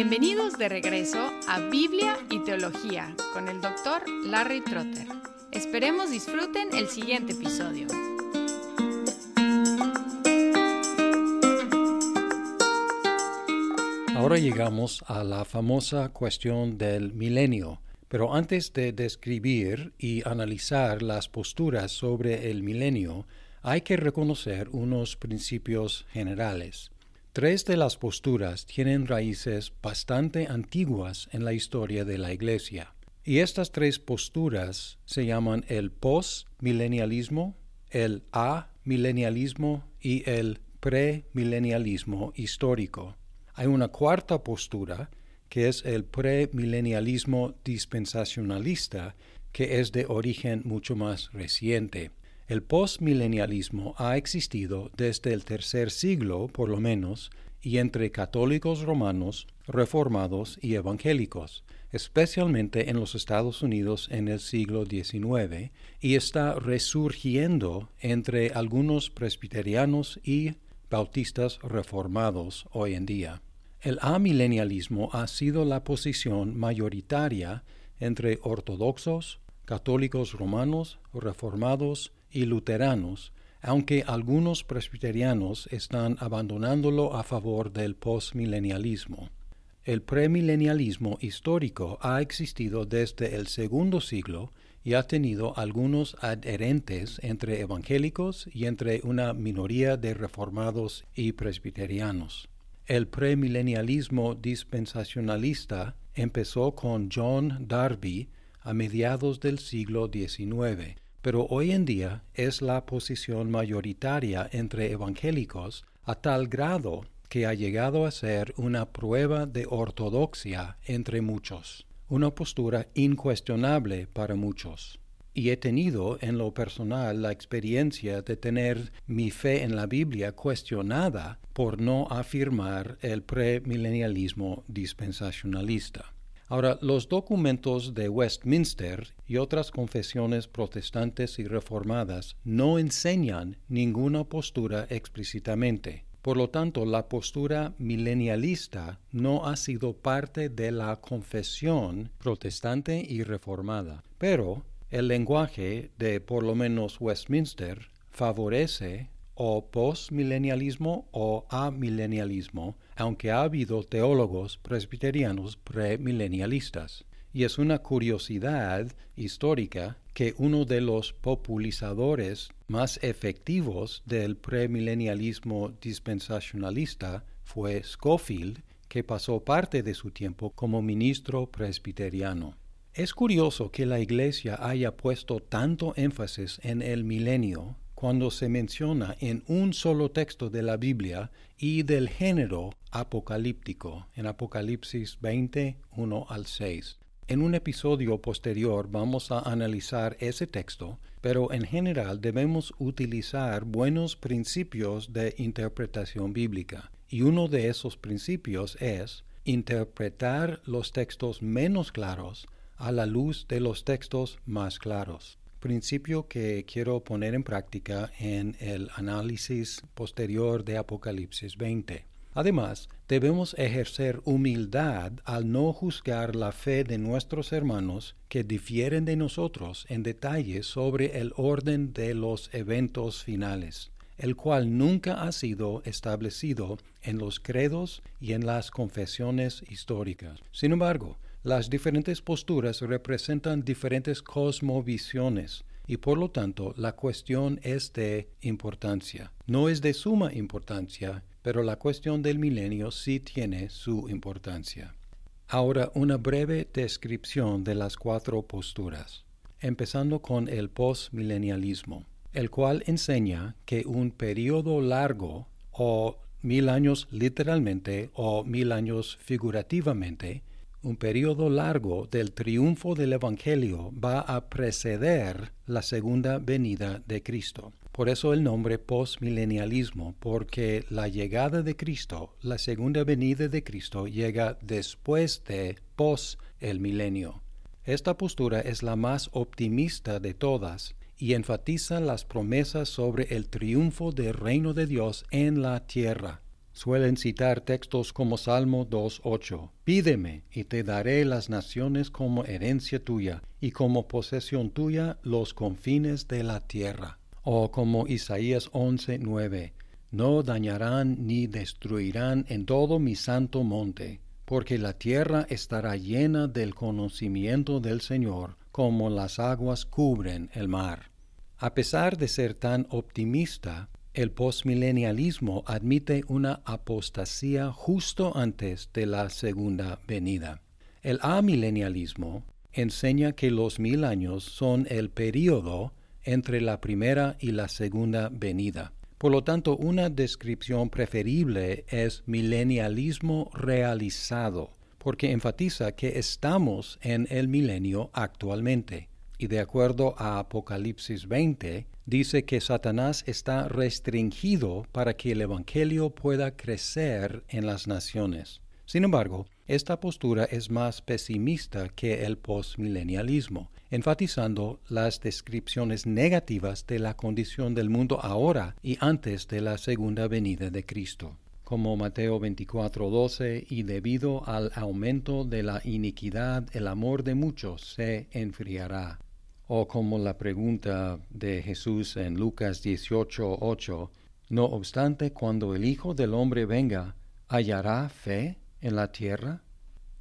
Bienvenidos de regreso a Biblia y Teología con el doctor Larry Trotter. Esperemos disfruten el siguiente episodio. Ahora llegamos a la famosa cuestión del milenio, pero antes de describir y analizar las posturas sobre el milenio, hay que reconocer unos principios generales. Tres de las posturas tienen raíces bastante antiguas en la historia de la Iglesia. Y estas tres posturas se llaman el post-milenialismo, el amilenialismo y el premilenialismo histórico. Hay una cuarta postura que es el premilenialismo dispensacionalista, que es de origen mucho más reciente. El postmilenialismo ha existido desde el tercer siglo, por lo menos, y entre católicos romanos, reformados y evangélicos, especialmente en los Estados Unidos en el siglo XIX, y está resurgiendo entre algunos presbiterianos y bautistas reformados hoy en día. El amilenialismo ha sido la posición mayoritaria entre ortodoxos, católicos romanos, reformados y luteranos, aunque algunos presbiterianos están abandonándolo a favor del postmilenialismo. El premilenialismo histórico ha existido desde el segundo siglo y ha tenido algunos adherentes entre evangélicos y entre una minoría de reformados y presbiterianos. El premilenialismo dispensacionalista empezó con John Darby a mediados del siglo XIX pero hoy en día es la posición mayoritaria entre evangélicos a tal grado que ha llegado a ser una prueba de ortodoxia entre muchos, una postura incuestionable para muchos. Y he tenido en lo personal la experiencia de tener mi fe en la Biblia cuestionada por no afirmar el premilenialismo dispensacionalista. Ahora, los documentos de Westminster y otras confesiones protestantes y reformadas no enseñan ninguna postura explícitamente. Por lo tanto, la postura milenialista no ha sido parte de la confesión protestante y reformada. Pero el lenguaje de por lo menos Westminster favorece o postmilenialismo o amilenialismo, aunque ha habido teólogos presbiterianos premilenialistas. Y es una curiosidad histórica que uno de los popularizadores más efectivos del premilenialismo dispensacionalista fue Schofield, que pasó parte de su tiempo como ministro presbiteriano. Es curioso que la Iglesia haya puesto tanto énfasis en el milenio cuando se menciona en un solo texto de la Biblia y del género apocalíptico, en Apocalipsis 20, 1 al 6. En un episodio posterior vamos a analizar ese texto, pero en general debemos utilizar buenos principios de interpretación bíblica. Y uno de esos principios es interpretar los textos menos claros a la luz de los textos más claros principio que quiero poner en práctica en el análisis posterior de Apocalipsis 20. Además, debemos ejercer humildad al no juzgar la fe de nuestros hermanos que difieren de nosotros en detalles sobre el orden de los eventos finales, el cual nunca ha sido establecido en los credos y en las confesiones históricas. Sin embargo, las diferentes posturas representan diferentes cosmovisiones y por lo tanto la cuestión es de importancia. No es de suma importancia, pero la cuestión del milenio sí tiene su importancia. Ahora una breve descripción de las cuatro posturas, empezando con el postmilenialismo, el cual enseña que un periodo largo o mil años literalmente o mil años figurativamente un periodo largo del triunfo del Evangelio va a preceder la segunda venida de Cristo. Por eso el nombre postmilenialismo, porque la llegada de Cristo, la segunda venida de Cristo, llega después de pos el milenio. Esta postura es la más optimista de todas y enfatiza las promesas sobre el triunfo del reino de Dios en la tierra suelen citar textos como Salmo 2.8. Pídeme y te daré las naciones como herencia tuya y como posesión tuya los confines de la tierra. O como Isaías 11.9. No dañarán ni destruirán en todo mi santo monte, porque la tierra estará llena del conocimiento del Señor, como las aguas cubren el mar. A pesar de ser tan optimista, el postmilenialismo admite una apostasía justo antes de la segunda venida. El amilenialismo enseña que los mil años son el período entre la primera y la segunda venida. Por lo tanto, una descripción preferible es milenialismo realizado, porque enfatiza que estamos en el milenio actualmente y de acuerdo a Apocalipsis 20, dice que Satanás está restringido para que el Evangelio pueda crecer en las naciones. Sin embargo, esta postura es más pesimista que el postmilenialismo, enfatizando las descripciones negativas de la condición del mundo ahora y antes de la segunda venida de Cristo como Mateo 24:12, y debido al aumento de la iniquidad el amor de muchos se enfriará o como la pregunta de Jesús en Lucas 18:8, no obstante, cuando el Hijo del Hombre venga, ¿hallará fe en la tierra?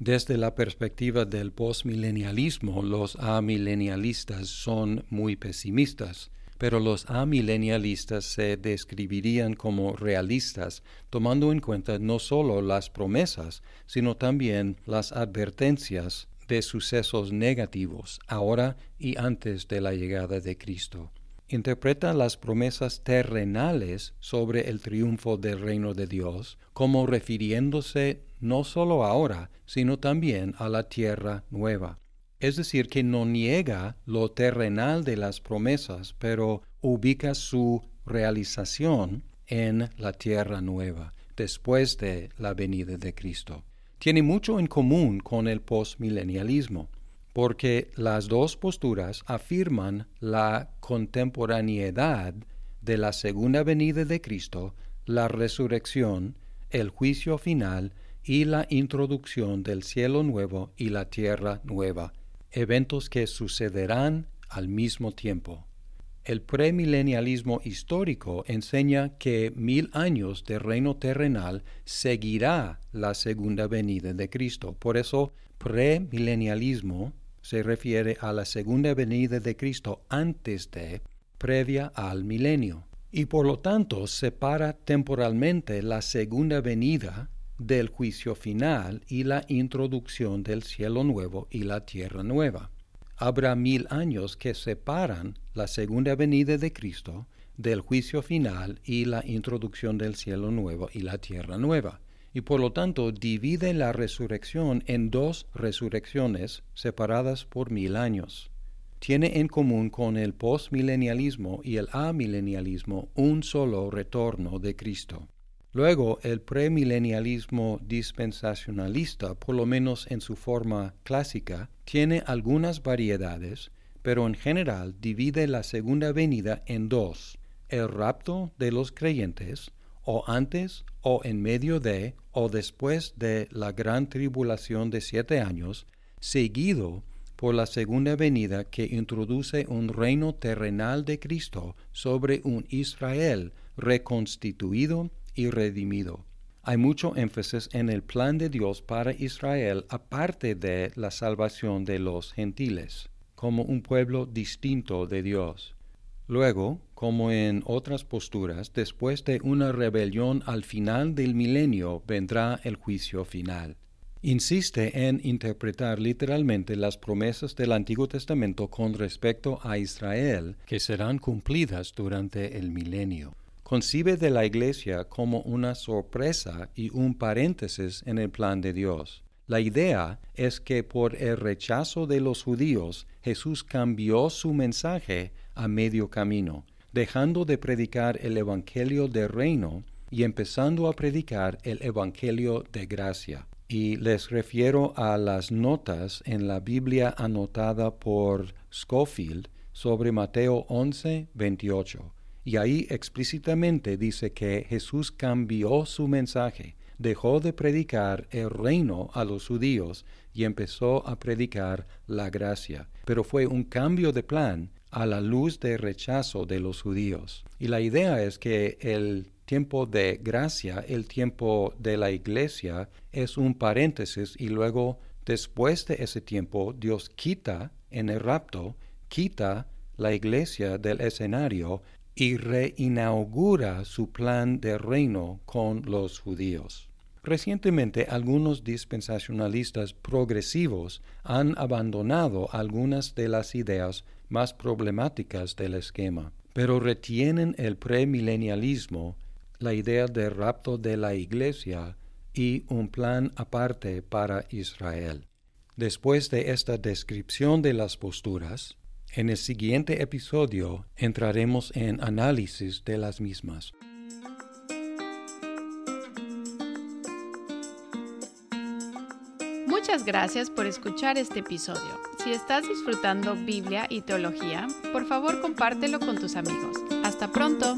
Desde la perspectiva del postmilenialismo, los amilenialistas son muy pesimistas, pero los amilenialistas se describirían como realistas, tomando en cuenta no solo las promesas, sino también las advertencias de sucesos negativos ahora y antes de la llegada de Cristo. Interpreta las promesas terrenales sobre el triunfo del reino de Dios como refiriéndose no solo ahora, sino también a la tierra nueva. Es decir, que no niega lo terrenal de las promesas, pero ubica su realización en la tierra nueva, después de la venida de Cristo tiene mucho en común con el postmilenialismo, porque las dos posturas afirman la contemporaneidad de la segunda venida de Cristo, la resurrección, el juicio final y la introducción del cielo nuevo y la tierra nueva, eventos que sucederán al mismo tiempo. El premilenialismo histórico enseña que mil años de reino terrenal seguirá la segunda venida de Cristo. Por eso, premilenialismo se refiere a la segunda venida de Cristo antes de, previa al milenio. Y por lo tanto separa temporalmente la segunda venida del juicio final y la introducción del cielo nuevo y la tierra nueva habrá mil años que separan la segunda venida de Cristo del juicio final y la introducción del cielo nuevo y la tierra nueva, y por lo tanto divide la resurrección en dos resurrecciones separadas por mil años. Tiene en común con el postmilenialismo y el amilenialismo un solo retorno de Cristo. Luego, el premilenialismo dispensacionalista, por lo menos en su forma clásica, tiene algunas variedades, pero en general divide la segunda venida en dos, el rapto de los creyentes, o antes o en medio de o después de la gran tribulación de siete años, seguido por la segunda venida que introduce un reino terrenal de Cristo sobre un Israel reconstituido y redimido. Hay mucho énfasis en el plan de Dios para Israel aparte de la salvación de los gentiles, como un pueblo distinto de Dios. Luego, como en otras posturas, después de una rebelión al final del milenio vendrá el juicio final. Insiste en interpretar literalmente las promesas del Antiguo Testamento con respecto a Israel que serán cumplidas durante el milenio concibe de la Iglesia como una sorpresa y un paréntesis en el plan de Dios. La idea es que por el rechazo de los judíos Jesús cambió su mensaje a medio camino, dejando de predicar el Evangelio del reino y empezando a predicar el Evangelio de gracia. Y les refiero a las notas en la Biblia anotada por Schofield sobre Mateo 11, 28 Y ahí explícitamente dice que Jesús cambió su mensaje, dejó de predicar el reino a los judíos y empezó a predicar la gracia. Pero fue un cambio de plan a la luz de rechazo de los judíos. Y la idea es que el tiempo de gracia, el tiempo de la iglesia, es un paréntesis y luego después de ese tiempo Dios quita en el rapto, quita la iglesia del escenario y reinaugura su plan de reino con los judíos. Recientemente algunos dispensacionalistas progresivos han abandonado algunas de las ideas más problemáticas del esquema, pero retienen el premilenialismo, la idea de rapto de la iglesia y un plan aparte para Israel. Después de esta descripción de las posturas, en el siguiente episodio entraremos en análisis de las mismas. Muchas gracias por escuchar este episodio. Si estás disfrutando Biblia y teología, por favor compártelo con tus amigos. Hasta pronto.